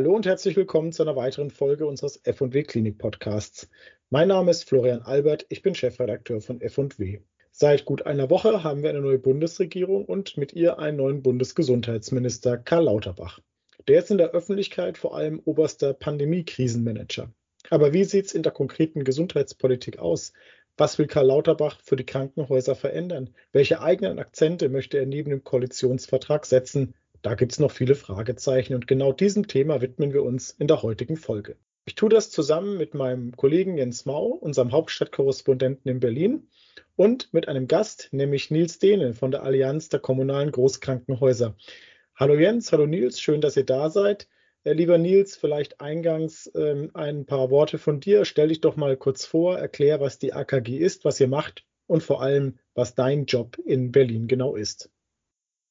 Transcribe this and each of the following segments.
hallo und herzlich willkommen zu einer weiteren Folge unseres F&W Klinik Podcasts. Mein Name ist Florian Albert, ich bin Chefredakteur von F&W. Seit gut einer Woche haben wir eine neue Bundesregierung und mit ihr einen neuen Bundesgesundheitsminister Karl Lauterbach. Der ist in der Öffentlichkeit vor allem oberster Pandemie-Krisenmanager. Aber wie sieht es in der konkreten Gesundheitspolitik aus? Was will Karl Lauterbach für die Krankenhäuser verändern? Welche eigenen Akzente möchte er neben dem Koalitionsvertrag setzen? Da gibt es noch viele Fragezeichen und genau diesem Thema widmen wir uns in der heutigen Folge. Ich tue das zusammen mit meinem Kollegen Jens Mau, unserem Hauptstadtkorrespondenten in Berlin, und mit einem Gast, nämlich Nils Dehne von der Allianz der kommunalen Großkrankenhäuser. Hallo Jens, hallo Nils, schön, dass ihr da seid. Äh, lieber Nils, vielleicht eingangs ähm, ein paar Worte von dir. Stell dich doch mal kurz vor, erklär, was die AKG ist, was ihr macht und vor allem, was dein Job in Berlin genau ist.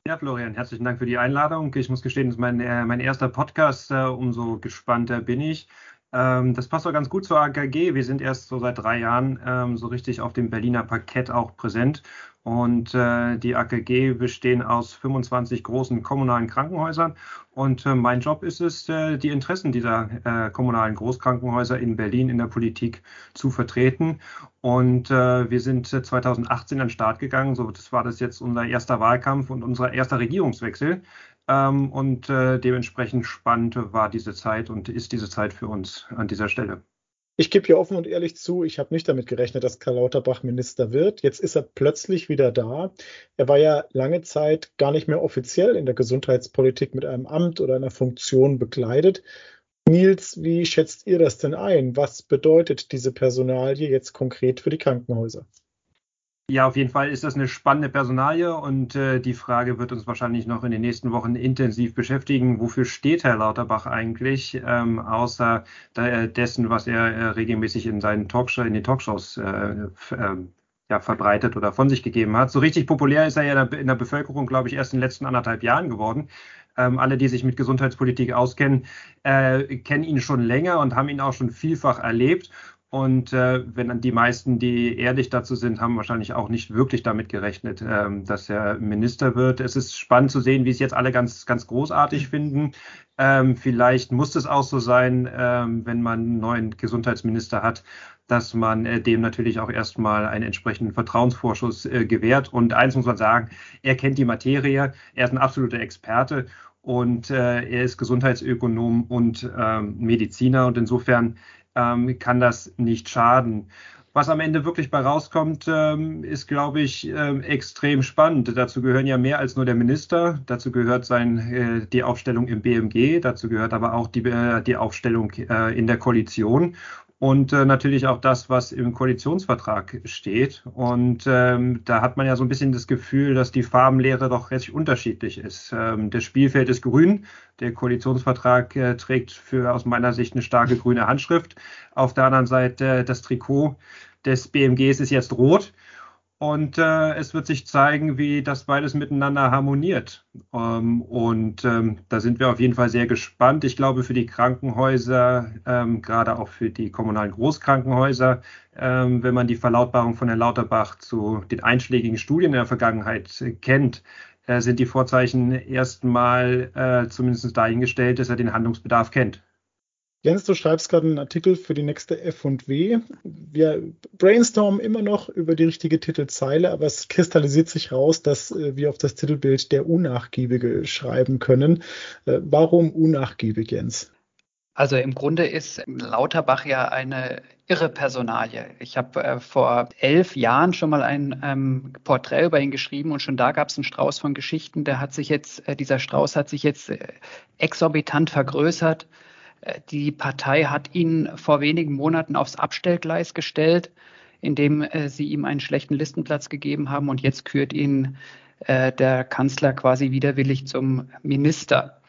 Ja, Florian, herzlichen Dank für die Einladung. Ich muss gestehen, das ist mein, äh, mein erster Podcast. Äh, umso gespannter bin ich. Ähm, das passt auch ganz gut zur AKG. Wir sind erst so seit drei Jahren ähm, so richtig auf dem Berliner Parkett auch präsent. Und äh, die AKG bestehen aus 25 großen kommunalen Krankenhäusern. Und äh, mein Job ist es, äh, die Interessen dieser äh, kommunalen Großkrankenhäuser in Berlin in der Politik zu vertreten. Und äh, wir sind 2018 an den Start gegangen. So, das war das jetzt unser erster Wahlkampf und unser erster Regierungswechsel. Ähm, und äh, dementsprechend spannend war diese Zeit und ist diese Zeit für uns an dieser Stelle. Ich gebe hier offen und ehrlich zu, ich habe nicht damit gerechnet, dass Karl Lauterbach Minister wird. Jetzt ist er plötzlich wieder da. Er war ja lange Zeit gar nicht mehr offiziell in der Gesundheitspolitik mit einem Amt oder einer Funktion bekleidet. Nils, wie schätzt ihr das denn ein? Was bedeutet diese Personalie jetzt konkret für die Krankenhäuser? Ja, auf jeden Fall ist das eine spannende Personalie und äh, die Frage wird uns wahrscheinlich noch in den nächsten Wochen intensiv beschäftigen. Wofür steht Herr Lauterbach eigentlich, ähm, außer der, dessen, was er äh, regelmäßig in seinen Talkshow, in den Talkshows äh, äh, ja, verbreitet oder von sich gegeben hat. So richtig populär ist er ja in der Bevölkerung, glaube ich, erst in den letzten anderthalb Jahren geworden. Ähm, alle, die sich mit Gesundheitspolitik auskennen, äh, kennen ihn schon länger und haben ihn auch schon vielfach erlebt. Und äh, wenn dann die meisten, die ehrlich dazu sind, haben wahrscheinlich auch nicht wirklich damit gerechnet, ähm, dass er Minister wird. Es ist spannend zu sehen, wie es jetzt alle ganz, ganz großartig finden. Ähm, vielleicht muss es auch so sein, ähm, wenn man einen neuen Gesundheitsminister hat, dass man äh, dem natürlich auch erstmal einen entsprechenden Vertrauensvorschuss äh, gewährt. Und eins muss man sagen, er kennt die Materie, er ist ein absoluter Experte und äh, er ist Gesundheitsökonom und ähm, Mediziner. Und insofern ähm, kann das nicht schaden. Was am Ende wirklich bei rauskommt, ähm, ist, glaube ich, ähm, extrem spannend. Dazu gehören ja mehr als nur der Minister. Dazu gehört sein, äh, die Aufstellung im BMG. Dazu gehört aber auch die, äh, die Aufstellung äh, in der Koalition und äh, natürlich auch das, was im Koalitionsvertrag steht. Und ähm, da hat man ja so ein bisschen das Gefühl, dass die Farbenlehre doch recht unterschiedlich ist. Ähm, das Spielfeld ist grün, der Koalitionsvertrag äh, trägt für aus meiner Sicht eine starke grüne Handschrift. Auf der anderen Seite äh, das Trikot des BMGs ist jetzt rot. Und äh, es wird sich zeigen, wie das beides miteinander harmoniert. Ähm, und ähm, da sind wir auf jeden Fall sehr gespannt. Ich glaube, für die Krankenhäuser, ähm, gerade auch für die kommunalen Großkrankenhäuser, ähm, wenn man die Verlautbarung von Herrn Lauterbach zu den einschlägigen Studien in der Vergangenheit kennt, äh, sind die Vorzeichen erstmal äh, zumindest dahingestellt, dass er den Handlungsbedarf kennt. Jens, du schreibst gerade einen Artikel für die nächste F&W. Wir brainstormen immer noch über die richtige Titelzeile, aber es kristallisiert sich raus, dass äh, wir auf das Titelbild der Unnachgiebige schreiben können. Äh, warum unnachgiebig, Jens? Also im Grunde ist Lauterbach ja eine irre Personalie. Ich habe äh, vor elf Jahren schon mal ein ähm, Porträt über ihn geschrieben und schon da gab es einen Strauß von Geschichten. Der hat sich jetzt, äh, dieser Strauß hat sich jetzt äh, exorbitant vergrößert. Äh, die Partei hat ihn vor wenigen Monaten aufs Abstellgleis gestellt, indem äh, sie ihm einen schlechten Listenplatz gegeben haben und jetzt kürt ihn äh, der Kanzler quasi widerwillig zum Minister.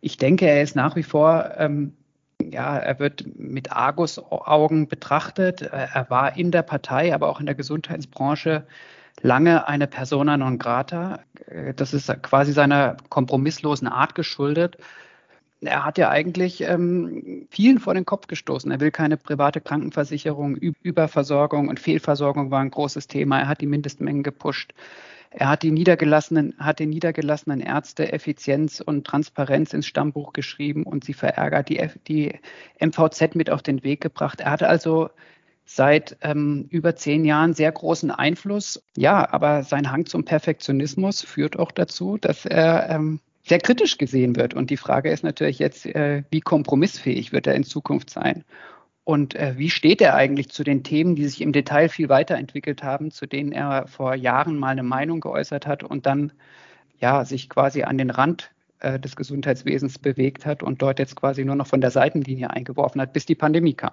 Ich denke, er ist nach wie vor, ähm, ja, er wird mit Argus-Augen betrachtet. Er war in der Partei, aber auch in der Gesundheitsbranche lange eine persona non grata. Das ist quasi seiner kompromisslosen Art geschuldet er hat ja eigentlich ähm, vielen vor den Kopf gestoßen. Er will keine private Krankenversicherung, Überversorgung und Fehlversorgung war ein großes Thema. Er hat die Mindestmengen gepusht. Er hat die niedergelassenen, hat den niedergelassenen Ärzte Effizienz und Transparenz ins Stammbuch geschrieben und sie verärgert, die, die MVZ mit auf den Weg gebracht. Er hatte also seit ähm, über zehn Jahren sehr großen Einfluss. Ja, aber sein Hang zum Perfektionismus führt auch dazu, dass er ähm, sehr kritisch gesehen wird. Und die Frage ist natürlich jetzt, äh, wie kompromissfähig wird er in Zukunft sein? Und äh, wie steht er eigentlich zu den Themen, die sich im Detail viel weiterentwickelt haben, zu denen er vor Jahren mal eine Meinung geäußert hat und dann ja sich quasi an den Rand äh, des Gesundheitswesens bewegt hat und dort jetzt quasi nur noch von der Seitenlinie eingeworfen hat, bis die Pandemie kam?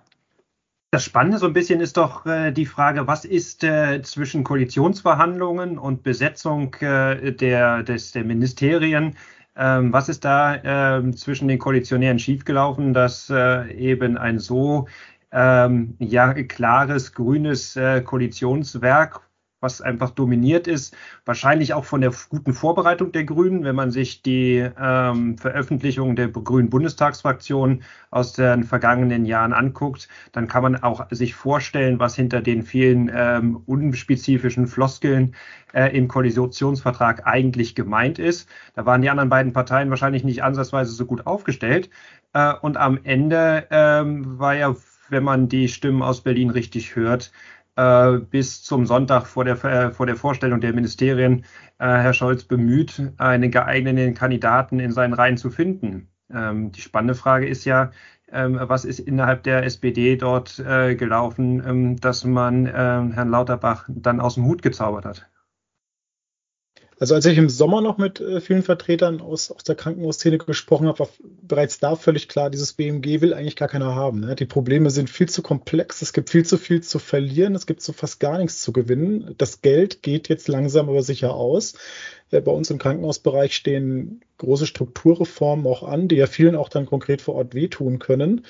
Das Spannende so ein bisschen ist doch äh, die Frage, was ist äh, zwischen Koalitionsverhandlungen und Besetzung äh, der, des, der Ministerien, ähm, was ist da ähm, zwischen den Koalitionären schiefgelaufen, dass äh, eben ein so ähm, ja, klares grünes äh, Koalitionswerk was einfach dominiert ist, wahrscheinlich auch von der guten Vorbereitung der Grünen. Wenn man sich die ähm, Veröffentlichung der Grünen Bundestagsfraktion aus den vergangenen Jahren anguckt, dann kann man auch sich vorstellen, was hinter den vielen ähm, unspezifischen Floskeln äh, im Koalitionsvertrag eigentlich gemeint ist. Da waren die anderen beiden Parteien wahrscheinlich nicht ansatzweise so gut aufgestellt. Äh, und am Ende ähm, war ja wenn man die Stimmen aus Berlin richtig hört, äh, bis zum Sonntag vor der, äh, vor der Vorstellung der Ministerien äh, Herr Scholz bemüht, einen geeigneten Kandidaten in seinen Reihen zu finden. Ähm, die spannende Frage ist ja, ähm, was ist innerhalb der SPD dort gelaufen, ähm, dass man Herrn Lauterbach dann aus dem Hut gezaubert hat? Also als ich im Sommer noch mit äh, vielen Vertretern aus, aus der Krankenhausszene gesprochen habe, war bereits da völlig klar, dieses BMG will eigentlich gar keiner haben. Ne? Die Probleme sind viel zu komplex, es gibt viel zu viel zu verlieren, es gibt so fast gar nichts zu gewinnen. Das Geld geht jetzt langsam aber sicher aus. Äh, bei uns im Krankenhausbereich stehen große Strukturreformen auch an, die ja vielen auch dann konkret vor Ort wehtun können.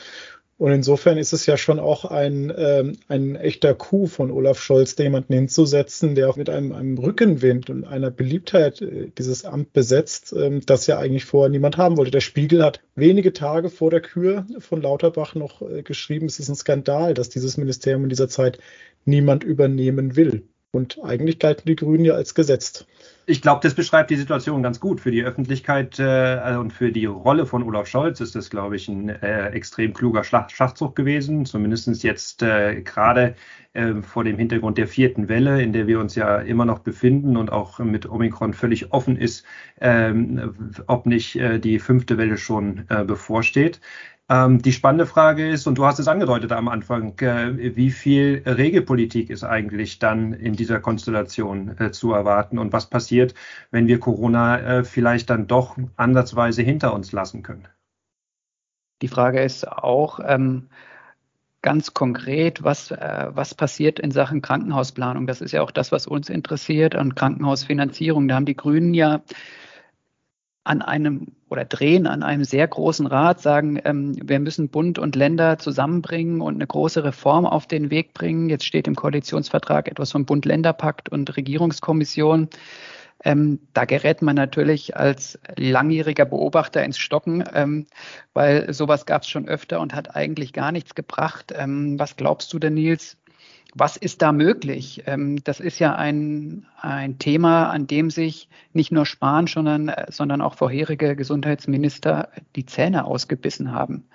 Und insofern ist es ja schon auch ein, ähm, ein echter Coup von Olaf Scholz, da jemanden hinzusetzen, der auch mit einem, einem Rückenwind und einer Beliebtheit äh, dieses Amt besetzt, ähm, das ja eigentlich vorher niemand haben wollte. Der Spiegel hat wenige Tage vor der Kür von Lauterbach noch äh, geschrieben, es ist ein Skandal, dass dieses Ministerium in dieser Zeit niemand übernehmen will. Und eigentlich galten die Grünen ja als gesetzt. Ich glaube, das beschreibt die Situation ganz gut. Für die Öffentlichkeit äh, und für die Rolle von Olaf Scholz ist das, glaube ich, ein äh, extrem kluger Schach Schachzug gewesen. Zumindest jetzt äh, gerade äh, vor dem Hintergrund der vierten Welle, in der wir uns ja immer noch befinden und auch mit Omikron völlig offen ist, ähm, ob nicht äh, die fünfte Welle schon äh, bevorsteht. Ähm, die spannende Frage ist, und du hast es angedeutet am Anfang, äh, wie viel Regelpolitik ist eigentlich dann in dieser Konstellation äh, zu erwarten und was passiert, wenn wir Corona äh, vielleicht dann doch ansatzweise hinter uns lassen können? Die Frage ist auch, ähm, ganz konkret, was, äh, was passiert in Sachen Krankenhausplanung. Das ist ja auch das, was uns interessiert an Krankenhausfinanzierung. Da haben die Grünen ja an einem oder drehen an einem sehr großen Rad, sagen, ähm, wir müssen Bund und Länder zusammenbringen und eine große Reform auf den Weg bringen. Jetzt steht im Koalitionsvertrag etwas vom Bund-Länder-Pakt und Regierungskommission. Ähm, da gerät man natürlich als langjähriger Beobachter ins Stocken, ähm, weil sowas gab es schon öfter und hat eigentlich gar nichts gebracht. Ähm, was glaubst du denn, Nils? Was ist da möglich? Ähm, das ist ja ein, ein Thema, an dem sich nicht nur Spahn, sondern, sondern auch vorherige Gesundheitsminister die Zähne ausgebissen haben.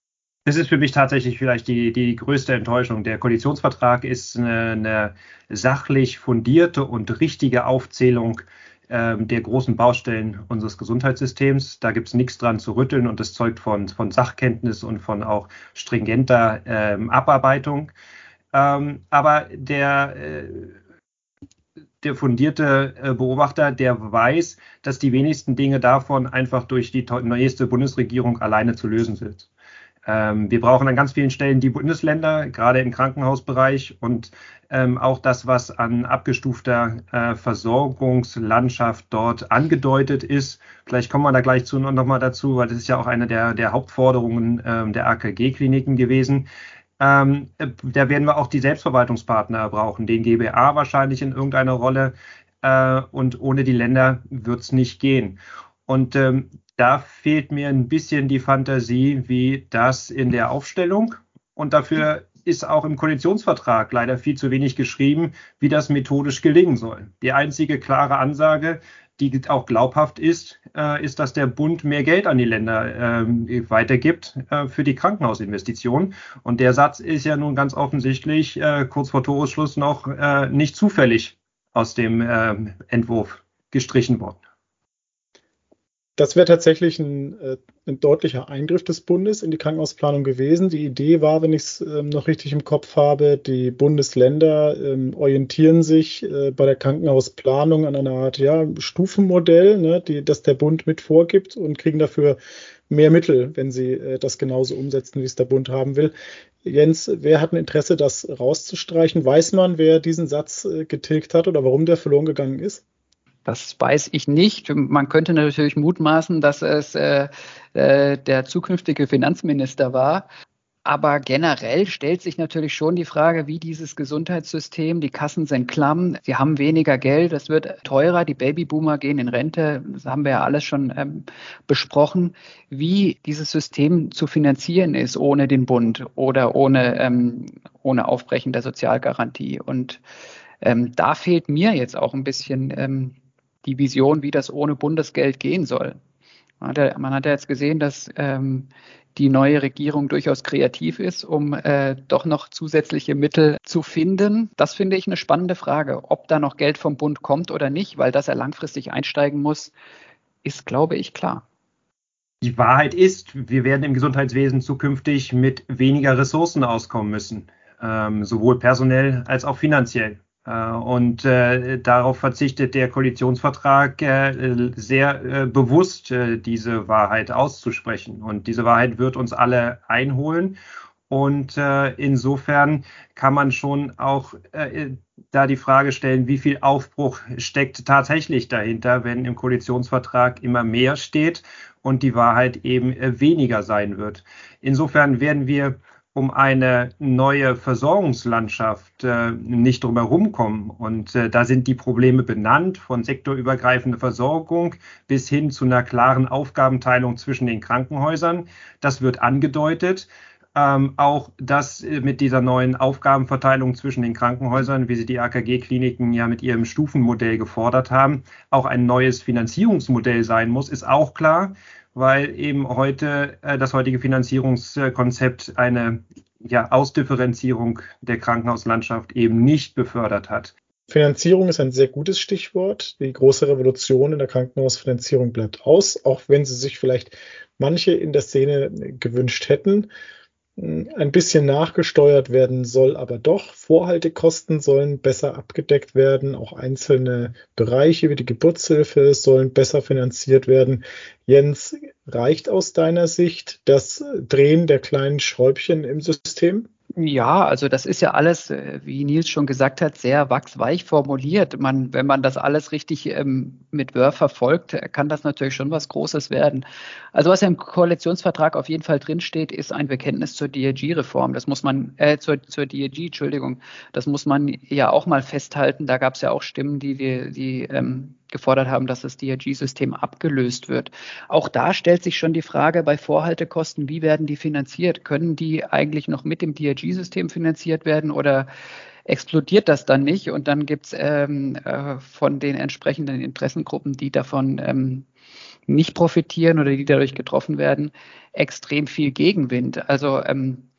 Das ist für mich tatsächlich vielleicht die, die größte Enttäuschung. Der Koalitionsvertrag ist eine, eine sachlich fundierte und richtige Aufzählung ähm, der großen Baustellen unseres Gesundheitssystems. Da gibt es nichts dran zu rütteln und das zeugt von, von Sachkenntnis und von auch stringenter ähm, Abarbeitung. Ähm, aber der, äh, der fundierte äh, Beobachter, der weiß, dass die wenigsten Dinge davon einfach durch die neueste Bundesregierung alleine zu lösen sind. Ähm, wir brauchen an ganz vielen Stellen die Bundesländer, gerade im Krankenhausbereich und ähm, auch das, was an abgestufter äh, Versorgungslandschaft dort angedeutet ist. Vielleicht kommen wir da gleich zu nochmal dazu, weil das ist ja auch eine der, der Hauptforderungen ähm, der AKG-Kliniken gewesen. Ähm, da werden wir auch die Selbstverwaltungspartner brauchen, den GBA wahrscheinlich in irgendeiner Rolle. Äh, und ohne die Länder wird es nicht gehen. Und ähm, da fehlt mir ein bisschen die Fantasie, wie das in der Aufstellung und dafür ist auch im Koalitionsvertrag leider viel zu wenig geschrieben, wie das methodisch gelingen soll. Die einzige klare Ansage, die auch glaubhaft ist, äh, ist, dass der Bund mehr Geld an die Länder äh, weitergibt äh, für die Krankenhausinvestitionen. Und der Satz ist ja nun ganz offensichtlich äh, kurz vor Toresschluss noch äh, nicht zufällig aus dem ähm, Entwurf gestrichen worden. Das wäre tatsächlich ein, äh, ein, deutlicher Eingriff des Bundes in die Krankenhausplanung gewesen. Die Idee war, wenn ich es ähm, noch richtig im Kopf habe, die Bundesländer ähm, orientieren sich äh, bei der Krankenhausplanung an einer Art ja, Stufenmodell, ne, die, das der Bund mit vorgibt und kriegen dafür mehr Mittel, wenn sie äh, das genauso umsetzen, wie es der Bund haben will. Jens, wer hat ein Interesse, das rauszustreichen? Weiß man, wer diesen Satz getilgt hat oder warum der verloren gegangen ist? Das weiß ich nicht. Man könnte natürlich mutmaßen, dass es äh, äh, der zukünftige Finanzminister war. Aber generell stellt sich natürlich schon die Frage, wie dieses Gesundheitssystem, die Kassen sind klamm, sie haben weniger Geld, es wird teurer, die Babyboomer gehen in Rente, das haben wir ja alles schon ähm, besprochen, wie dieses System zu finanzieren ist ohne den Bund oder ohne, ähm, ohne Aufbrechen der Sozialgarantie. Und ähm, da fehlt mir jetzt auch ein bisschen ähm, die Vision, wie das ohne Bundesgeld gehen soll. Man hat ja, man hat ja jetzt gesehen, dass ähm, die neue Regierung durchaus kreativ ist, um äh, doch noch zusätzliche Mittel zu finden. Das finde ich eine spannende Frage. Ob da noch Geld vom Bund kommt oder nicht, weil dass er langfristig einsteigen muss, ist, glaube ich, klar. Die Wahrheit ist, wir werden im Gesundheitswesen zukünftig mit weniger Ressourcen auskommen müssen, ähm, sowohl personell als auch finanziell. Äh, und äh, darauf verzichtet der Koalitionsvertrag äh, sehr äh, bewusst, äh, diese Wahrheit auszusprechen. Und diese Wahrheit wird uns alle einholen. Und äh, insofern kann man schon auch da die Frage stellen, wie viel Aufbruch steckt tatsächlich dahinter, wenn im Koalitionsvertrag immer mehr steht und die Wahrheit eben weniger sein wird. Insofern werden wir um eine neue Versorgungslandschaft äh, nicht drumherum kommen. Und äh, da sind die Probleme benannt, von sektorübergreifender Versorgung bis hin zu einer klaren Aufgabenteilung zwischen den Krankenhäusern. Das wird angedeutet. Ähm, auch dass äh, mit dieser neuen Aufgabenverteilung zwischen den Krankenhäusern, wie sie die AKG-Kliniken ja mit ihrem Stufenmodell gefordert haben, auch ein neues Finanzierungsmodell sein muss, ist auch klar weil eben heute äh, das heutige Finanzierungskonzept eine ja, Ausdifferenzierung der Krankenhauslandschaft eben nicht befördert hat. Finanzierung ist ein sehr gutes Stichwort. Die große Revolution in der Krankenhausfinanzierung bleibt aus, auch wenn sie sich vielleicht manche in der Szene gewünscht hätten ein bisschen nachgesteuert werden soll, aber doch. Vorhaltekosten sollen besser abgedeckt werden. Auch einzelne Bereiche wie die Geburtshilfe sollen besser finanziert werden. Jens, reicht aus deiner Sicht das Drehen der kleinen Schräubchen im System? Ja, also das ist ja alles, äh, wie Nils schon gesagt hat, sehr wachsweich formuliert. Man, wenn man das alles richtig ähm, mit Wörf verfolgt, kann das natürlich schon was Großes werden. Also was im Koalitionsvertrag auf jeden Fall drinsteht, ist ein Bekenntnis zur DRG-Reform. Das muss man, äh, zur, zur DRG, Entschuldigung, das muss man ja auch mal festhalten. Da gab es ja auch Stimmen, die, die, die ähm, gefordert haben, dass das DRG-System abgelöst wird. Auch da stellt sich schon die Frage bei Vorhaltekosten, wie werden die finanziert? Können die eigentlich noch mit dem DRG-System finanziert werden oder explodiert das dann nicht? Und dann gibt es ähm, äh, von den entsprechenden Interessengruppen, die davon ähm, nicht profitieren oder die dadurch getroffen werden, extrem viel Gegenwind. Also ähm,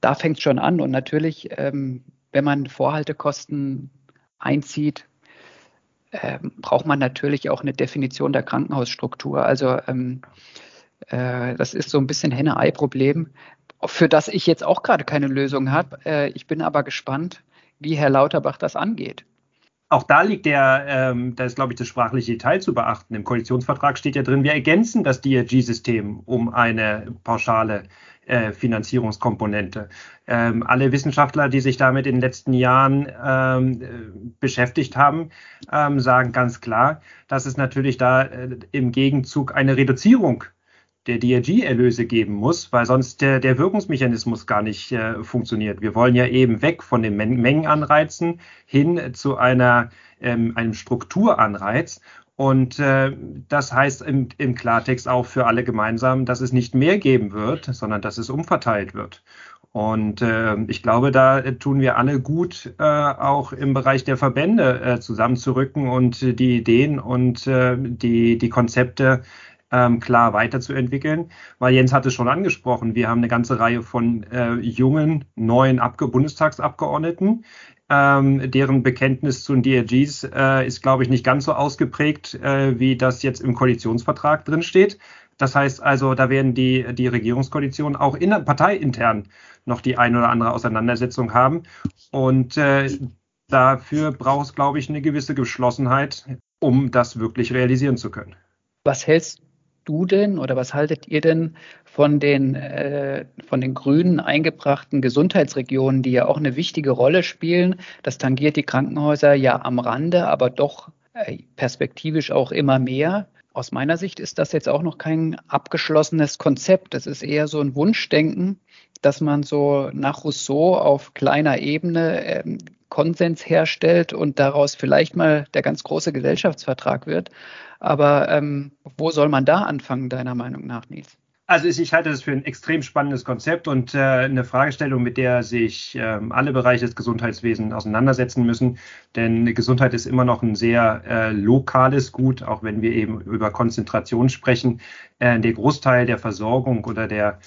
da fängt es schon an. Und natürlich, ähm, wenn man Vorhaltekosten einzieht, ähm, braucht man natürlich auch eine Definition der Krankenhausstruktur. Also ähm, äh, das ist so ein bisschen Henne-Ei-Problem, für das ich jetzt auch gerade keine Lösung habe. Äh, ich bin aber gespannt, wie Herr Lauterbach das angeht. Auch da liegt der, ähm, da ist, glaube ich, das sprachliche Detail zu beachten. Im Koalitionsvertrag steht ja drin, wir ergänzen das DRG-System um eine pauschale äh, Finanzierungskomponente. Ähm, alle Wissenschaftler, die sich damit in den letzten Jahren ähm, äh, beschäftigt haben, ähm, sagen ganz klar, dass es natürlich da äh, im Gegenzug eine Reduzierung der DRG-Erlöse geben muss, weil sonst der, der Wirkungsmechanismus gar nicht äh, funktioniert. Wir wollen ja eben weg von den Men Mengenanreizen hin zu einer, ähm, einem Strukturanreiz. Und äh, das heißt im, im Klartext auch für alle gemeinsam, dass es nicht mehr geben wird, sondern dass es umverteilt wird. Und äh, ich glaube, da tun wir alle gut, äh, auch im Bereich der Verbände äh, zusammenzurücken und die Ideen und äh, die, die Konzepte ähm, klar weiterzuentwickeln. Weil Jens hat es schon angesprochen, wir haben eine ganze Reihe von äh, jungen, neuen Abge Bundestagsabgeordneten. Ähm, deren Bekenntnis zu den DRGs äh, ist, glaube ich, nicht ganz so ausgeprägt, äh, wie das jetzt im Koalitionsvertrag drin steht. Das heißt also, da werden die, die Regierungskoalitionen auch in, parteiintern noch die ein oder andere Auseinandersetzung haben. Und äh, dafür braucht es, glaube ich, eine gewisse Geschlossenheit, um das wirklich realisieren zu können. Was hältst du denn oder was haltet ihr denn von den, äh, von den Grünen eingebrachten Gesundheitsregionen, die ja auch eine wichtige Rolle spielen? Das tangiert die Krankenhäuser ja am Rande, aber doch äh, perspektivisch auch immer mehr. Aus meiner Sicht ist das jetzt auch noch kein abgeschlossenes Konzept. Das ist eher so ein Wunschdenken, dass man so nach Rousseau auf kleiner Ebene ähm, Konsens herstellt und daraus vielleicht mal der ganz große Gesellschaftsvertrag wird. Aber ähm, wo soll man da anfangen, deiner Meinung nach, Nils? Also ich halte das für ein extrem spannendes Konzept und äh, eine Fragestellung, mit der sich äh, alle Bereiche des Gesundheitswesens auseinandersetzen müssen. Denn Gesundheit ist immer noch ein sehr äh, lokales Gut, auch wenn wir eben über Konzentration sprechen. Äh, der Großteil der Versorgung oder der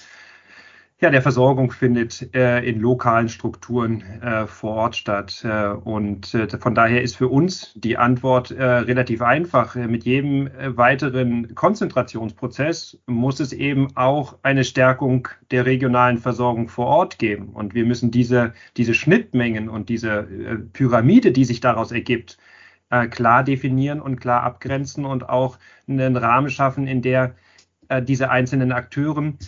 ja, der Versorgung findet äh, in lokalen Strukturen äh, vor Ort statt. Äh, und äh, von daher ist für uns die Antwort äh, relativ einfach. Mit jedem äh, weiteren Konzentrationsprozess muss es eben auch eine Stärkung der regionalen Versorgung vor Ort geben. Und wir müssen diese, diese Schnittmengen und diese Pyramide, die sich daraus ergibt, klar definieren und klar abgrenzen und auch einen Rahmen schaffen, in der diese einzelnen Akteuren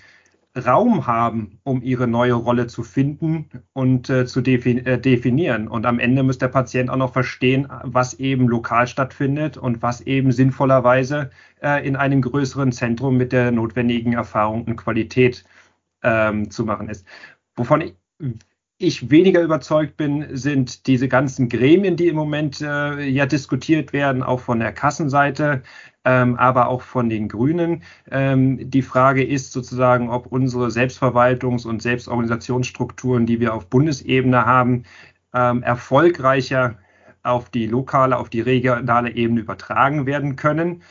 Raum haben, um ihre neue Rolle zu finden und äh, zu defin äh, definieren. Und am Ende muss der Patient auch noch verstehen, was eben lokal stattfindet und was eben sinnvollerweise äh, in einem größeren Zentrum mit der notwendigen Erfahrung und Qualität ähm, zu machen ist. Wovon ich, ich weniger überzeugt bin, sind diese ganzen Gremien, die im Moment äh, ja diskutiert werden, auch von der Kassenseite ähm, aber auch von den Grünen. Ähm, die Frage ist sozusagen, ob unsere Selbstverwaltungs- und Selbstorganisationsstrukturen, die wir auf Bundesebene haben, ähm, erfolgreicher auf die lokale, auf die regionale Ebene übertragen werden können.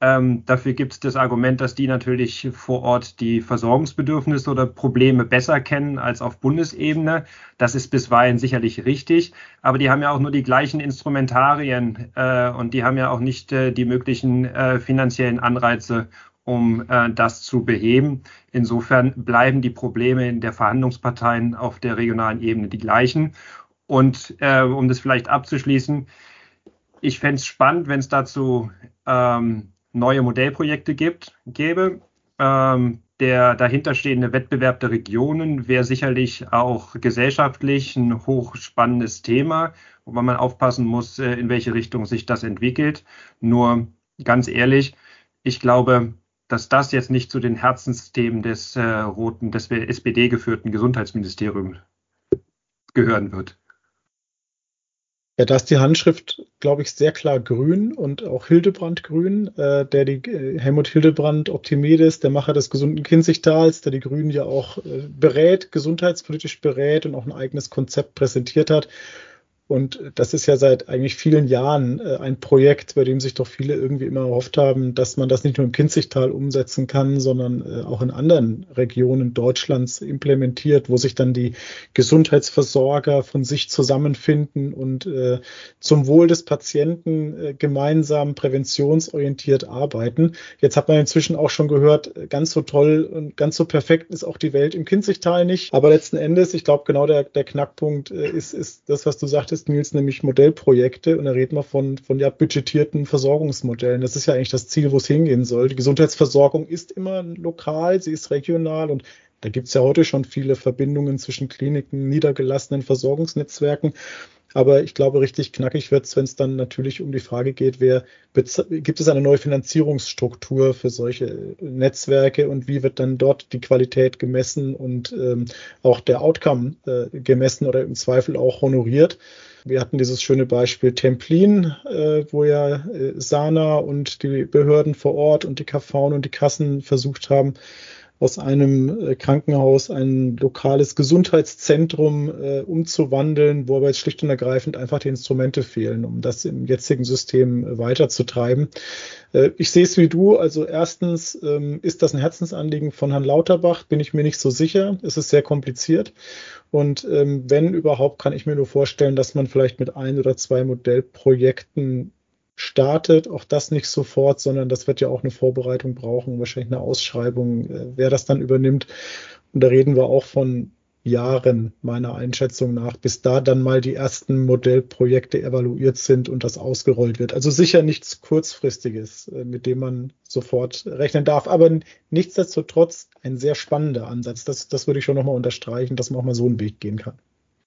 Ähm, dafür gibt es das Argument, dass die natürlich vor Ort die Versorgungsbedürfnisse oder Probleme besser kennen als auf Bundesebene. Das ist bisweilen sicherlich richtig, aber die haben ja auch nur die gleichen Instrumentarien äh, und die haben ja auch nicht äh, die möglichen äh, finanziellen Anreize, um äh, das zu beheben. Insofern bleiben die Probleme in der Verhandlungsparteien auf der regionalen Ebene die gleichen. Und äh, um das vielleicht abzuschließen, ich fände es spannend, wenn es dazu ähm, neue Modellprojekte gibt, gäbe. Ähm, der dahinterstehende Wettbewerb der Regionen wäre sicherlich auch gesellschaftlich ein hochspannendes Thema, wobei man aufpassen muss, äh, in welche Richtung sich das entwickelt. Nur ganz ehrlich, ich glaube, dass das jetzt nicht zu den Herzensthemen des äh, roten, des SPD geführten Gesundheitsministeriums gehören wird. Ja, da ist die Handschrift, glaube ich, sehr klar grün und auch Hildebrand grün, äh, der die äh, Helmut Hildebrand Optimedes, der Macher des gesunden Kinzigtals, der die Grünen ja auch äh, berät, gesundheitspolitisch berät und auch ein eigenes Konzept präsentiert hat. Und das ist ja seit eigentlich vielen Jahren äh, ein Projekt, bei dem sich doch viele irgendwie immer erhofft haben, dass man das nicht nur im Kinzigtal umsetzen kann, sondern äh, auch in anderen Regionen Deutschlands implementiert, wo sich dann die Gesundheitsversorger von sich zusammenfinden und äh, zum Wohl des Patienten äh, gemeinsam präventionsorientiert arbeiten. Jetzt hat man inzwischen auch schon gehört, ganz so toll und ganz so perfekt ist auch die Welt im Kinzigtal nicht. Aber letzten Endes, ich glaube, genau der, der Knackpunkt äh, ist, ist das, was du sagtest, sagtest, Nils, nämlich Modellprojekte. Und da reden wir von, von ja budgetierten Versorgungsmodellen. Das ist ja eigentlich das Ziel, wo es hingehen soll. Die Gesundheitsversorgung ist immer lokal, sie ist regional und da gibt es ja heute schon viele Verbindungen zwischen Kliniken, niedergelassenen Versorgungsnetzwerken. Aber ich glaube, richtig knackig wird es, wenn es dann natürlich um die Frage geht, wer gibt es eine neue Finanzierungsstruktur für solche Netzwerke und wie wird dann dort die Qualität gemessen und ähm, auch der Outcome äh, gemessen oder im Zweifel auch honoriert. Wir hatten dieses schöne Beispiel Templin, äh, wo ja äh, Sana und die Behörden vor Ort und die KV und die Kassen versucht haben, aus einem äh, Krankenhaus ein lokales Gesundheitszentrum äh, umzuwandeln, wo aber jetzt schlicht und ergreifend einfach die Instrumente fehlen, um das im jetzigen System äh, weiterzutreiben. Äh, ich sehe es wie du. Also erstens ähm, ist das ein Herzensanliegen von Herrn Lauterbach, bin ich mir nicht so sicher. Es ist sehr kompliziert. Und ähm, wenn überhaupt, kann ich mir nur vorstellen, dass man vielleicht mit ein oder zwei Modellprojekten startet, auch das nicht sofort, sondern das wird ja auch eine Vorbereitung brauchen, wahrscheinlich eine Ausschreibung, äh, wer das dann übernimmt. Und da reden wir auch von Jahren meiner Einschätzung nach, bis da dann mal die ersten Modellprojekte evaluiert sind und das ausgerollt wird. Also sicher nichts kurzfristiges, äh, mit dem man sofort rechnen darf, aber nichtsdestotrotz ein sehr spannender Ansatz. Das, das würde ich schon nochmal unterstreichen, dass man auch mal so einen Weg gehen kann.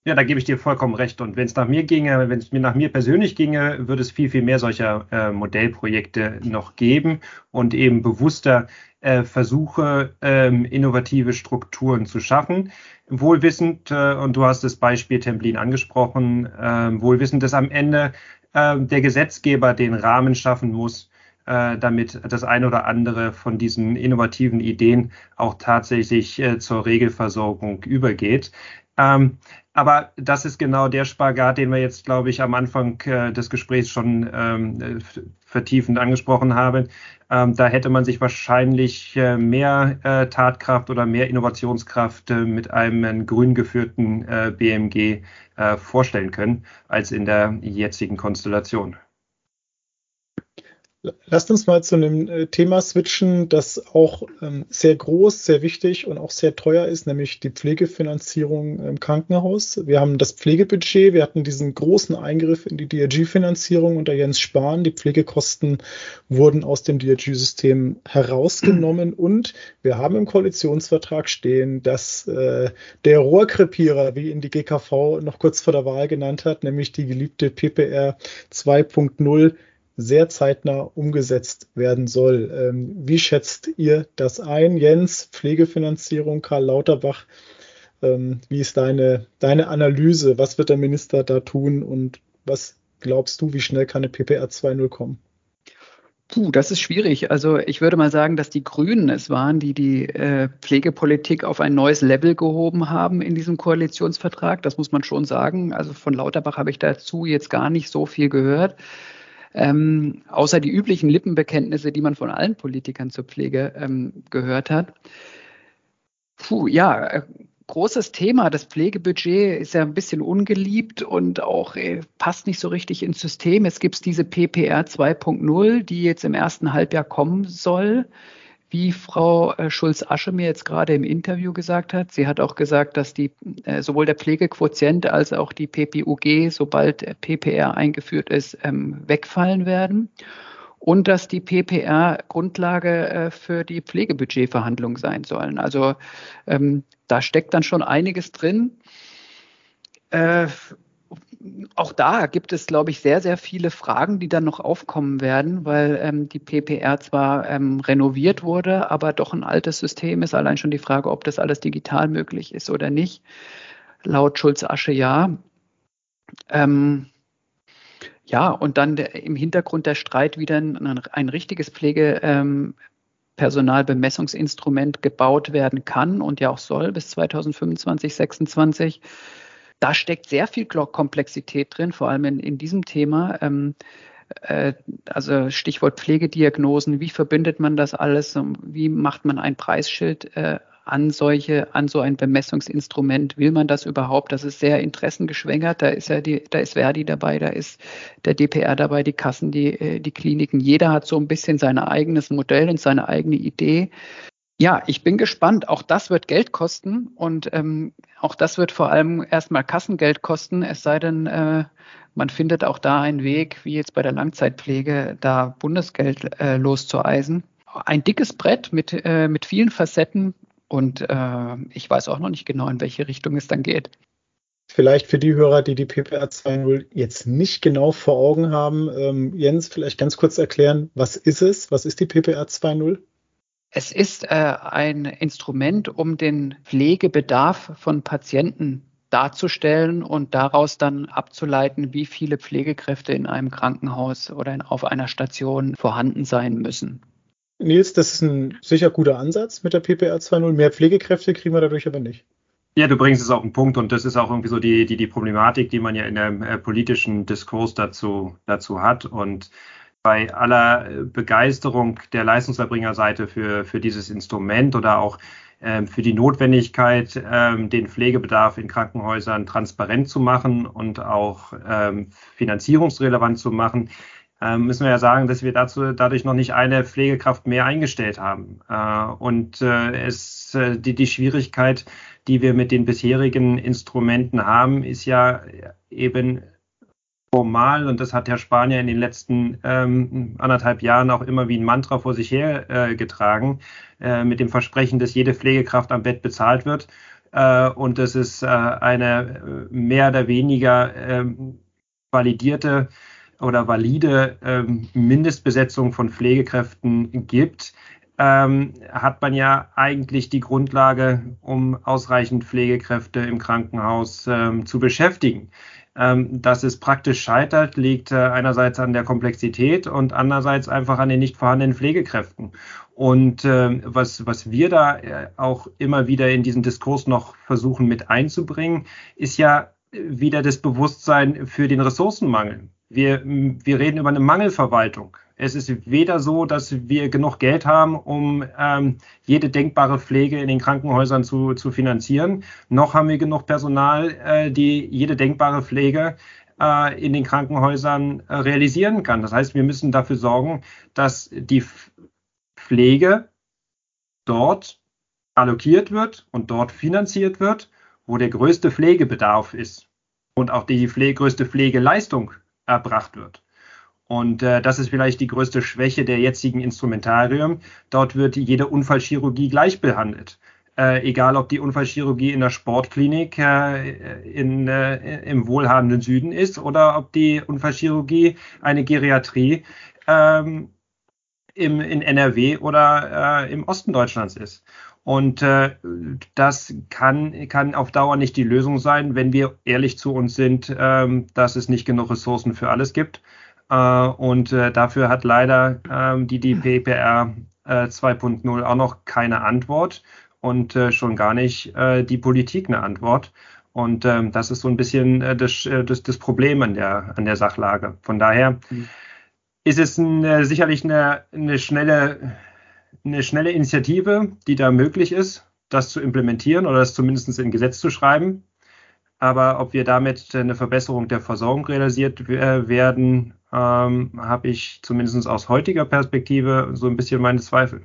Ja, da gebe ich dir vollkommen recht. Und wenn es nach mir ginge, wenn es mir nach mir persönlich ginge, würde es viel, viel mehr solcher äh, Modellprojekte noch geben und eben bewusster äh, Versuche, ähm, innovative Strukturen zu schaffen. Wohlwissend, äh, und du hast das Beispiel Templin angesprochen, äh, wohlwissend, dass am Ende äh, der Gesetzgeber den Rahmen schaffen muss, äh, damit das eine oder andere von diesen innovativen Ideen auch tatsächlich äh, zur Regelversorgung übergeht. Ähm, aber das ist genau der Spagat, den wir jetzt, glaube ich, am Anfang äh, des Gesprächs schon ähm, vertiefend angesprochen haben. Ähm, da hätte man sich wahrscheinlich äh, mehr äh, Tatkraft oder mehr Innovationskraft äh, mit einem grün geführten äh, BMG äh, vorstellen können, als in der jetzigen Konstellation. Lasst uns mal zu einem äh, Thema switchen, das auch ähm, sehr groß, sehr wichtig und auch sehr teuer ist, nämlich die Pflegefinanzierung im Krankenhaus. Wir haben das Pflegebudget, wir hatten diesen großen Eingriff in die DRG-Finanzierung unter Jens Spahn. Die Pflegekosten wurden aus dem DRG-System herausgenommen und wir haben im Koalitionsvertrag stehen, dass äh, der Rohrkrepierer, wie ihn die GKV noch kurz vor der Wahl genannt hat, nämlich die geliebte PPR 2.0, sehr zeitnah umgesetzt werden soll. Ähm, wie schätzt ihr das ein, Jens? Pflegefinanzierung, Karl Lauterbach. Ähm, wie ist deine, deine Analyse? Was wird der Minister da tun und was glaubst du, wie schnell kann eine PPR 2.0 kommen? Puh, das ist schwierig. Also ich würde mal sagen, dass die Grünen es waren, die die äh, Pflegepolitik auf ein neues Level gehoben haben in diesem Koalitionsvertrag. Das muss man schon sagen. Also von Lauterbach habe ich dazu jetzt gar nicht so viel gehört. Ähm, außer die üblichen Lippenbekenntnisse, die man von allen Politikern zur Pflege ähm, gehört hat. Puh, ja, äh, großes Thema. Das Pflegebudget ist ja ein bisschen ungeliebt und auch äh, passt nicht so richtig ins System. Es gibt diese PPR 2.0, die jetzt im ersten Halbjahr kommen soll wie Frau äh, Schulz-Asche mir jetzt gerade im Interview gesagt hat. Sie hat auch gesagt, dass die äh, sowohl der Pflegequotient als auch die PPUG, sobald PPR eingeführt ist, ähm, wegfallen werden. Und dass die PPR Grundlage äh, für die Pflegebudgetverhandlungen sein sollen. Also ähm, da steckt dann schon einiges drin auch da gibt es, glaube ich, sehr, sehr viele Fragen, die dann noch aufkommen werden, weil ähm, die PPR zwar ähm, renoviert wurde, aber doch ein altes System ist. Allein schon die Frage, ob das alles digital möglich ist oder nicht. Laut Schulz-Asche ja. Ähm, ja, und dann der, im Hintergrund der Streit, wie dann ein, ein richtiges Pflegepersonalbemessungsinstrument ähm, gebaut werden kann und ja auch soll bis 2025, 2026 da steckt sehr viel Komplexität drin, vor allem in, in diesem Thema. Ähm, äh, also Stichwort Pflegediagnosen, wie verbindet man das alles? Wie macht man ein Preisschild äh, an solche, an so ein Bemessungsinstrument? Will man das überhaupt? Das ist sehr interessengeschwängert. Da ist ja die, da ist Verdi dabei, da ist der DPR dabei, die Kassen, die, äh, die Kliniken. Jeder hat so ein bisschen sein eigenes Modell und seine eigene Idee. Ja, ich bin gespannt. Auch das wird Geld kosten und ähm, auch das wird vor allem erstmal Kassengeld kosten, es sei denn, äh, man findet auch da einen Weg, wie jetzt bei der Langzeitpflege, da Bundesgeld äh, loszueisen. Ein dickes Brett mit, äh, mit vielen Facetten und äh, ich weiß auch noch nicht genau, in welche Richtung es dann geht. Vielleicht für die Hörer, die die PPR 2.0 jetzt nicht genau vor Augen haben, ähm, Jens, vielleicht ganz kurz erklären, was ist es? Was ist die PPR 2.0? Es ist äh, ein Instrument, um den Pflegebedarf von Patienten darzustellen und daraus dann abzuleiten, wie viele Pflegekräfte in einem Krankenhaus oder in, auf einer Station vorhanden sein müssen. Nils, das ist ein sicher guter Ansatz mit der PPR 2.0. Mehr Pflegekräfte kriegen wir dadurch aber nicht. Ja, du bringst es auf den Punkt und das ist auch irgendwie so die, die, die Problematik, die man ja in dem äh, politischen Diskurs dazu, dazu hat. Und bei aller Begeisterung der Leistungserbringerseite für, für dieses Instrument oder auch ähm, für die Notwendigkeit, ähm, den Pflegebedarf in Krankenhäusern transparent zu machen und auch ähm, finanzierungsrelevant zu machen, ähm, müssen wir ja sagen, dass wir dazu dadurch noch nicht eine Pflegekraft mehr eingestellt haben. Äh, und äh, es, äh, die, die Schwierigkeit, die wir mit den bisherigen Instrumenten haben, ist ja eben formal, und das hat Herr Spanier in den letzten ähm, anderthalb Jahren auch immer wie ein Mantra vor sich hergetragen, äh, äh, mit dem Versprechen, dass jede Pflegekraft am Bett bezahlt wird. Äh, und dass es äh, eine mehr oder weniger ähm, validierte oder valide ähm, Mindestbesetzung von Pflegekräften gibt, ähm, hat man ja eigentlich die Grundlage, um ausreichend Pflegekräfte im Krankenhaus ähm, zu beschäftigen. Ähm, dass es praktisch scheitert, liegt äh, einerseits an der Komplexität und andererseits einfach an den nicht vorhandenen Pflegekräften. Und äh, was, was wir da äh, auch immer wieder in diesen Diskurs noch versuchen mit einzubringen, ist ja wieder das Bewusstsein für den Ressourcenmangel. Wir, wir reden über eine Mangelverwaltung. Es ist weder so, dass wir genug Geld haben, um ähm, jede denkbare Pflege in den Krankenhäusern zu, zu finanzieren, noch haben wir genug Personal, äh, die jede denkbare Pflege äh, in den Krankenhäusern äh, realisieren kann. Das heißt, wir müssen dafür sorgen, dass die Pflege dort allokiert wird und dort finanziert wird, wo der größte Pflegebedarf ist und auch die Pflege, größte Pflegeleistung erbracht wird. Und äh, das ist vielleicht die größte Schwäche der jetzigen Instrumentarium. Dort wird jede Unfallchirurgie gleich behandelt. Äh, egal ob die Unfallchirurgie in der Sportklinik äh, in, äh, im wohlhabenden Süden ist oder ob die Unfallchirurgie eine Geriatrie ähm, im, in NRW oder äh, im Osten Deutschlands ist. Und äh, das kann, kann auf Dauer nicht die Lösung sein, wenn wir ehrlich zu uns sind, ähm, dass es nicht genug Ressourcen für alles gibt. Äh, und äh, dafür hat leider ähm, die DPPR äh, 2.0 auch noch keine Antwort und äh, schon gar nicht äh, die Politik eine Antwort. Und ähm, das ist so ein bisschen äh, das, äh, das, das Problem an der, an der Sachlage. Von daher mhm. ist es ein, äh, sicherlich eine, eine schnelle eine schnelle Initiative, die da möglich ist, das zu implementieren oder das zumindest in Gesetz zu schreiben. Aber ob wir damit eine Verbesserung der Versorgung realisiert werden, ähm, habe ich zumindest aus heutiger Perspektive so ein bisschen meine Zweifel.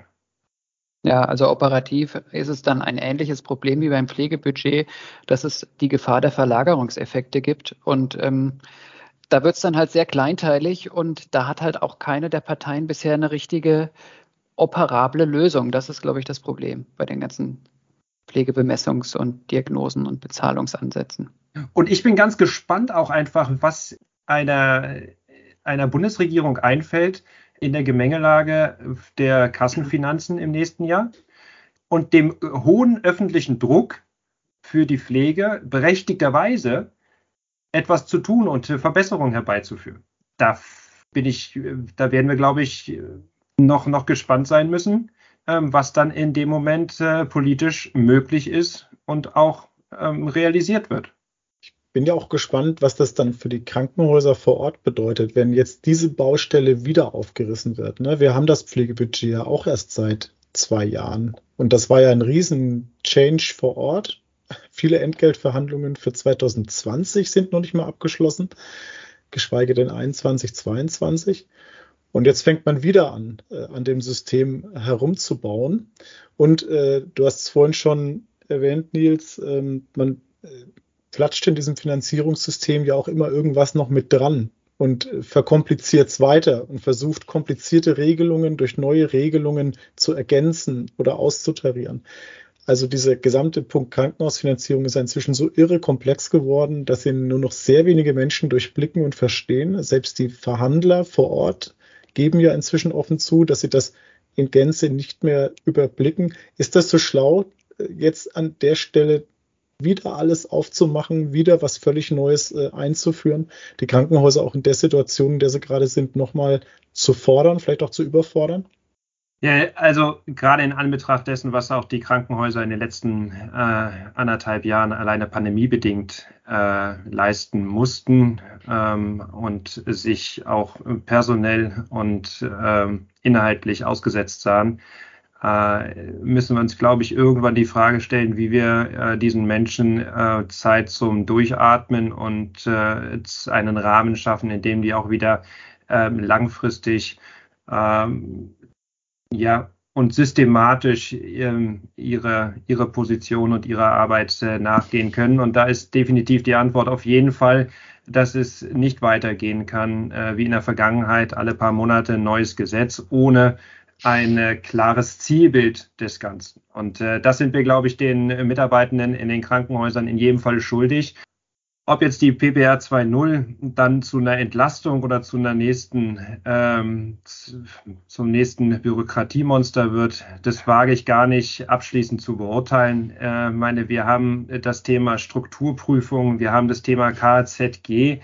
Ja, also operativ ist es dann ein ähnliches Problem wie beim Pflegebudget, dass es die Gefahr der Verlagerungseffekte gibt. Und ähm, da wird es dann halt sehr kleinteilig und da hat halt auch keine der Parteien bisher eine richtige operable Lösung. Das ist, glaube ich, das Problem bei den ganzen Pflegebemessungs- und Diagnosen- und Bezahlungsansätzen. Und ich bin ganz gespannt auch einfach, was einer, einer Bundesregierung einfällt in der Gemengelage der Kassenfinanzen im nächsten Jahr und dem hohen öffentlichen Druck für die Pflege berechtigterweise etwas zu tun und Verbesserungen herbeizuführen. Da bin ich, da werden wir, glaube ich, noch, noch gespannt sein müssen, ähm, was dann in dem Moment äh, politisch möglich ist und auch ähm, realisiert wird. Ich bin ja auch gespannt, was das dann für die Krankenhäuser vor Ort bedeutet, wenn jetzt diese Baustelle wieder aufgerissen wird. Ne? Wir haben das Pflegebudget ja auch erst seit zwei Jahren. Und das war ja ein riesen Change vor Ort. Viele Entgeltverhandlungen für 2020 sind noch nicht mal abgeschlossen, geschweige denn 21, 22. Und jetzt fängt man wieder an, äh, an dem System herumzubauen. Und äh, du hast es vorhin schon erwähnt, Nils, ähm, man äh, klatscht in diesem Finanzierungssystem ja auch immer irgendwas noch mit dran und äh, verkompliziert es weiter und versucht komplizierte Regelungen durch neue Regelungen zu ergänzen oder auszutarieren. Also dieser gesamte Punkt Krankenhausfinanzierung ist inzwischen so irre komplex geworden, dass ihn nur noch sehr wenige Menschen durchblicken und verstehen. Selbst die Verhandler vor Ort geben ja inzwischen offen zu, dass sie das in Gänze nicht mehr überblicken. Ist das so schlau, jetzt an der Stelle wieder alles aufzumachen, wieder was völlig Neues äh, einzuführen, die Krankenhäuser auch in der Situation, in der sie gerade sind, nochmal zu fordern, vielleicht auch zu überfordern? Ja, also gerade in Anbetracht dessen, was auch die Krankenhäuser in den letzten äh, anderthalb Jahren alleine pandemiebedingt äh, leisten mussten ähm, und sich auch personell und äh, inhaltlich ausgesetzt sahen, äh, müssen wir uns, glaube ich, irgendwann die Frage stellen, wie wir äh, diesen Menschen äh, Zeit zum Durchatmen und einen Rahmen schaffen, in dem die auch wieder ähm, langfristig ähm, ja, und systematisch ähm, ihre, ihre Position und ihrer Arbeit äh, nachgehen können. Und da ist definitiv die Antwort auf jeden Fall, dass es nicht weitergehen kann, äh, wie in der Vergangenheit, alle paar Monate ein neues Gesetz ohne ein äh, klares Zielbild des Ganzen. Und äh, das sind wir, glaube ich, den Mitarbeitenden in den Krankenhäusern in jedem Fall schuldig. Ob jetzt die PPR 2.0 dann zu einer Entlastung oder zu einer nächsten, ähm, zum nächsten Bürokratiemonster wird, das wage ich gar nicht abschließend zu beurteilen. Äh, meine, wir haben das Thema Strukturprüfung, wir haben das Thema KZG.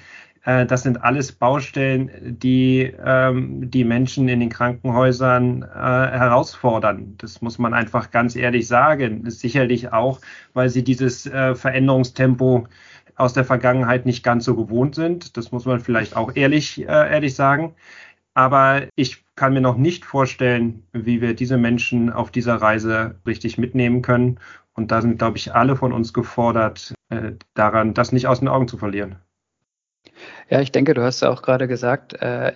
Äh, das sind alles Baustellen, die ähm, die Menschen in den Krankenhäusern äh, herausfordern. Das muss man einfach ganz ehrlich sagen. Sicherlich auch, weil sie dieses äh, Veränderungstempo aus der Vergangenheit nicht ganz so gewohnt sind. Das muss man vielleicht auch ehrlich, äh, ehrlich sagen. Aber ich kann mir noch nicht vorstellen, wie wir diese Menschen auf dieser Reise richtig mitnehmen können. Und da sind, glaube ich, alle von uns gefordert, äh, daran, das nicht aus den Augen zu verlieren. Ja, ich denke, du hast ja auch gerade gesagt, äh,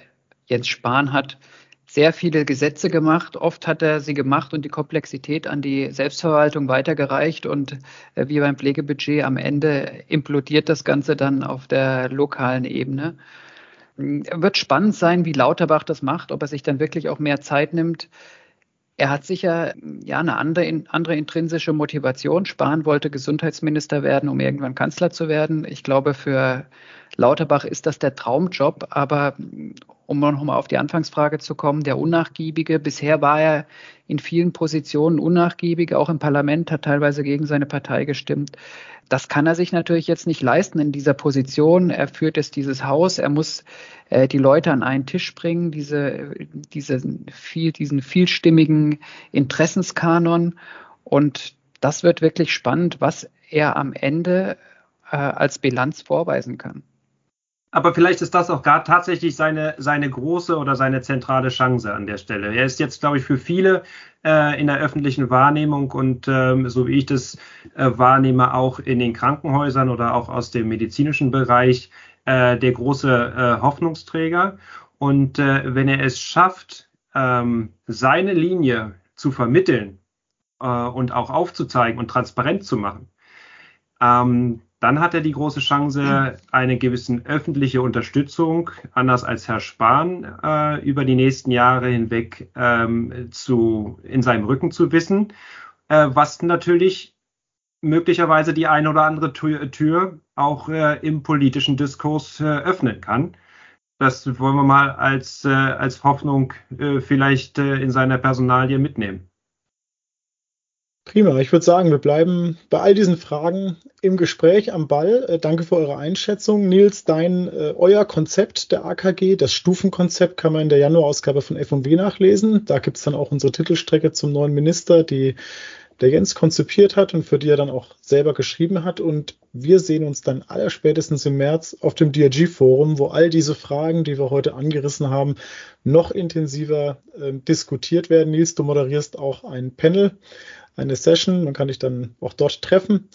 Jens Spahn hat sehr viele Gesetze gemacht. Oft hat er sie gemacht und die Komplexität an die Selbstverwaltung weitergereicht. Und äh, wie beim Pflegebudget am Ende implodiert das Ganze dann auf der lokalen Ebene. Wird spannend sein, wie Lauterbach das macht, ob er sich dann wirklich auch mehr Zeit nimmt. Er hat sicher ja eine andere, andere intrinsische Motivation. Spahn wollte Gesundheitsminister werden, um irgendwann Kanzler zu werden. Ich glaube, für Lauterbach ist das der Traumjob, aber um nochmal auf die Anfangsfrage zu kommen, der Unnachgiebige, bisher war er in vielen Positionen unnachgiebig, auch im Parlament, hat teilweise gegen seine Partei gestimmt. Das kann er sich natürlich jetzt nicht leisten in dieser Position. Er führt jetzt dieses Haus, er muss äh, die Leute an einen Tisch bringen, diese, diese viel, diesen vielstimmigen Interessenskanon. Und das wird wirklich spannend, was er am Ende äh, als Bilanz vorweisen kann aber vielleicht ist das auch gar tatsächlich seine, seine große oder seine zentrale Chance an der Stelle. Er ist jetzt, glaube ich, für viele äh, in der öffentlichen Wahrnehmung und ähm, so wie ich das äh, wahrnehme, auch in den Krankenhäusern oder auch aus dem medizinischen Bereich äh, der große äh, Hoffnungsträger. Und äh, wenn er es schafft, ähm, seine Linie zu vermitteln äh, und auch aufzuzeigen und transparent zu machen, ähm, dann hat er die große Chance, eine gewisse öffentliche Unterstützung, anders als Herr Spahn, äh, über die nächsten Jahre hinweg ähm, zu, in seinem Rücken zu wissen, äh, was natürlich möglicherweise die eine oder andere Tür, auch äh, im politischen Diskurs äh, öffnen kann. Das wollen wir mal als, äh, als Hoffnung äh, vielleicht in seiner Personalie mitnehmen. Prima, ich würde sagen, wir bleiben bei all diesen Fragen im Gespräch am Ball. Äh, danke für eure Einschätzung. Nils, dein, äh, euer Konzept der AKG, das Stufenkonzept, kann man in der Januarausgabe von F&W nachlesen. Da gibt es dann auch unsere Titelstrecke zum neuen Minister, die der Jens konzipiert hat und für die er dann auch selber geschrieben hat. Und wir sehen uns dann allerspätestens im März auf dem DRG-Forum, wo all diese Fragen, die wir heute angerissen haben, noch intensiver äh, diskutiert werden. Nils, du moderierst auch ein Panel eine Session. Man kann dich dann auch dort treffen.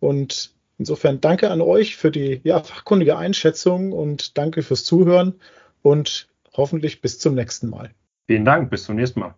Und insofern danke an euch für die ja, fachkundige Einschätzung und danke fürs Zuhören und hoffentlich bis zum nächsten Mal. Vielen Dank, bis zum nächsten Mal.